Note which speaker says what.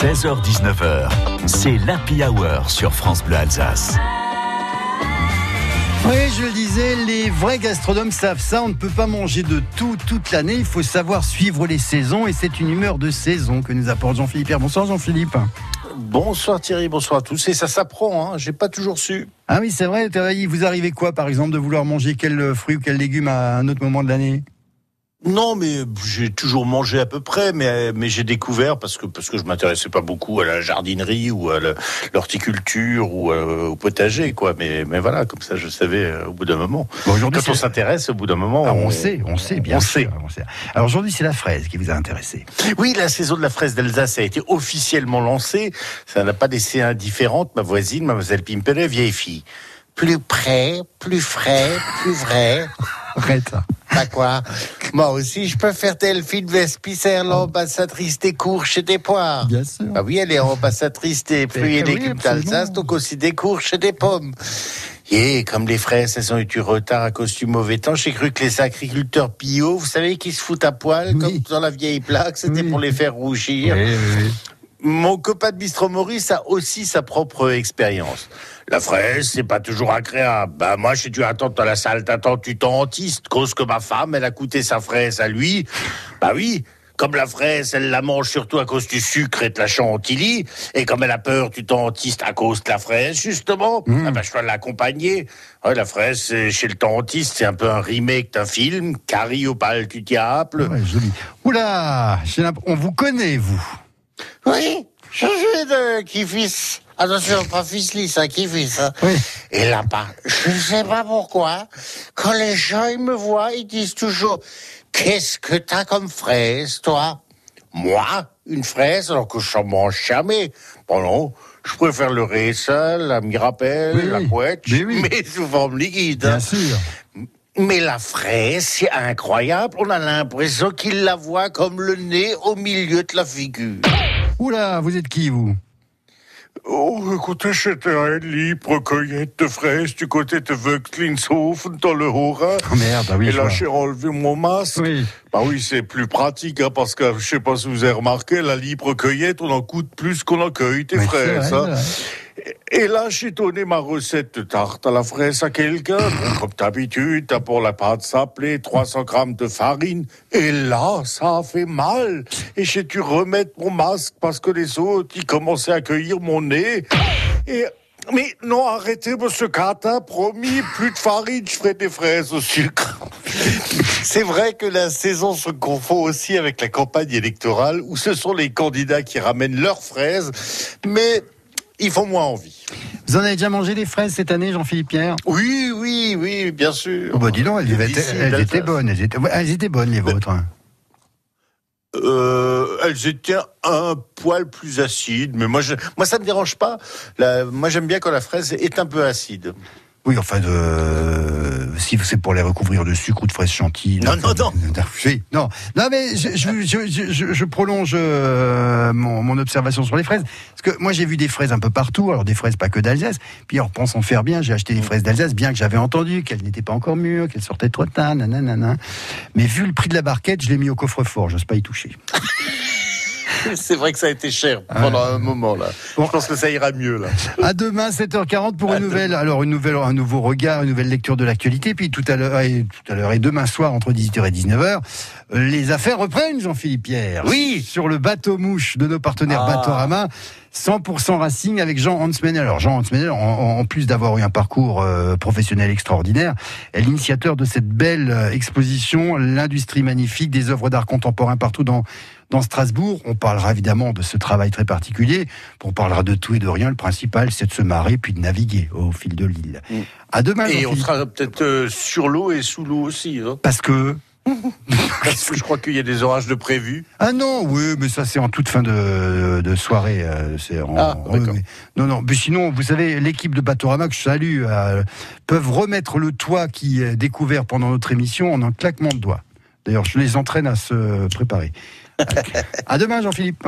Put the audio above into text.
Speaker 1: 16h-19h, c'est l'Happy Hour sur France Bleu Alsace.
Speaker 2: Oui, je le disais, les vrais gastronomes savent ça. On ne peut pas manger de tout toute l'année. Il faut savoir suivre les saisons et c'est une humeur de saison que nous apporte Jean-Philippe. Bonsoir Jean-Philippe.
Speaker 3: Bonsoir Thierry, bonsoir à tous. Et ça s'apprend, hein. j'ai pas toujours su.
Speaker 2: Ah oui, c'est vrai. Il vous arrivez quoi, par exemple, de vouloir manger quel fruit ou quel légume à un autre moment de l'année?
Speaker 3: Non, mais j'ai toujours mangé à peu près, mais mais j'ai découvert parce que parce que je m'intéressais pas beaucoup à la jardinerie ou à l'horticulture ou euh, au potager, quoi. Mais mais voilà, comme ça, je savais euh, au bout d'un moment. aujourd'hui, quand on s'intéresse, au bout d'un moment,
Speaker 2: ah, on, sait, on sait bien. On sait. Alors aujourd'hui, c'est la fraise qui vous a intéressé.
Speaker 3: Oui, la saison de la fraise d'Alsace a été officiellement lancée. Ça n'a pas laissé indifférente ma voisine, mademoiselle Pimpele, vieille fille. Plus près, plus frais, plus vrai.
Speaker 2: Arrête.
Speaker 3: Pas quoi Moi aussi, je peux faire Delphine Vespicer, l'ambassadrice des courges et des poires.
Speaker 2: Bien sûr.
Speaker 3: Ah oui, elle est ambassadrice des fruits et légumes d'Alsace, donc aussi des courges et des pommes. Et comme les fraises, elles ont eu du retard à cause du mauvais temps, j'ai cru que les agriculteurs bio, vous savez, qui se foutent à poil, comme dans la vieille plaque, c'était pour les faire rougir. Oui, oui, Mon copain de Bistro Maurice a aussi sa propre expérience. La fraise, c'est pas toujours agréable. Bah, moi, j'ai dû attendre dans la salle d'attente du dentiste, cause que ma femme, elle a coûté sa fraise à lui. Bah oui, comme la fraise, elle la mange surtout à cause du sucre et de la chantilly, et comme elle a peur du dentiste à cause de la fraise, justement, mmh. ah bah, je dois l'accompagner. la fraise, chez le dentiste, c'est un peu un remake d'un film, Carrie au bal du diable.
Speaker 2: Ouais, joli. Oula, on vous connaît, vous.
Speaker 3: Oui, je suis de Kifis. Attention, pas Fisli, ça qui fait ça. Oui. Et là-bas, je ne sais pas pourquoi, quand les gens ils me voient, ils disent toujours Qu'est-ce que t'as comme fraise, toi? Moi Une fraise alors que je n'en mange jamais. Bon non, je préfère le raisin, la mirabelle, la couette, mais sous forme liquide.
Speaker 2: Bien sûr.
Speaker 3: Mais la fraise, c'est incroyable. On a l'impression qu'il la voit comme le nez au milieu de la figure.
Speaker 2: Oula, vous êtes qui, vous?
Speaker 4: Oh, écoutez, j'étais à libre cueillette de fraises du côté de Wöxlinshofen, dans le Haut-Rhin.
Speaker 2: Oh merde, bah oui.
Speaker 4: Et là, j'ai enlevé mon masque.
Speaker 2: Oui.
Speaker 4: Bah oui, c'est plus pratique, hein, parce que je sais pas si vous avez remarqué, la libre cueillette, on en coûte plus qu'on en cueille des fraises. Hein. Et là, j'ai donné ma recette de tarte à la fraise à quelqu'un. comme d'habitude, pour la pâte sablée, 300 grammes de farine. Et là, ça a fait mal. Et j'ai dû remettre mon masque parce que les autres, ils commençaient à cueillir mon nez. Et mais non, arrêtez, monsieur Cata, promis, plus de farine, je ferai des fraises au sucre. C'est vrai que la saison se confond aussi avec la campagne électorale où ce sont les candidats qui ramènent leurs fraises, mais ils font moins envie.
Speaker 2: Vous en avez déjà mangé des fraises cette année, Jean-Philippe Pierre?
Speaker 3: Oui, oui, oui, bien sûr.
Speaker 2: Oh bah dis donc, elles, étaient, bonnes. Elles étaient, bonnes, les vôtres.
Speaker 3: Euh, elles étaient un poil plus acides, mais moi, je, moi ça me dérange pas. moi, j'aime bien quand la fraise est un peu acide.
Speaker 2: Oui, enfin, de, si c'est pour les recouvrir de sucre ou de fraises chantilly.
Speaker 3: Non, non, non.
Speaker 2: Non, non, mais je, je, je, je prolonge euh, mon, mon, observation sur les fraises. Parce que moi, j'ai vu des fraises un peu partout. Alors, des fraises pas que d'Alsace. Puis, en pensant faire bien, j'ai acheté des fraises d'Alsace, bien que j'avais entendu qu'elles n'étaient pas encore mûres, qu'elles sortaient trop tard, nanana. Mais vu le prix de la barquette, je l'ai mis au coffre-fort. J'ose pas y toucher.
Speaker 3: C'est vrai que ça a été cher pendant un moment là. Je pense que ça ira mieux là.
Speaker 2: À demain 7h40 pour une nouvelle alors une nouvelle un nouveau regard, une nouvelle lecture de l'actualité puis tout à l'heure et tout à l'heure et demain soir entre 18h et 19h les affaires reprennent Jean-Philippe Pierre.
Speaker 3: Oui,
Speaker 2: sur le bateau mouche de nos partenaires ah. Batorama 100% Racing avec Jean Hansmenel. Alors Jean Hansmenel, en, plus d'avoir eu un parcours euh, professionnel extraordinaire, est l'initiateur de cette belle euh, exposition, l'industrie magnifique des œuvres d'art contemporain partout dans dans Strasbourg. On parlera évidemment de ce travail très particulier. On parlera de tout et de rien. Le principal, c'est de se marrer puis de naviguer au fil de l'île. Mm. À demain.
Speaker 3: Et on sera peut-être euh, sur l'eau et sous l'eau aussi. Hein.
Speaker 2: Parce que
Speaker 3: Parce que je crois qu'il y a des orages de prévus.
Speaker 2: Ah non, oui, mais ça c'est en toute fin de, de soirée. Euh, c'est en,
Speaker 3: ah,
Speaker 2: non, non, mais sinon, vous savez, l'équipe de Batorama que je salue euh, peuvent remettre le toit qui est découvert pendant notre émission en un claquement de doigts. D'ailleurs, je les entraîne à se préparer. à demain, Jean-Philippe.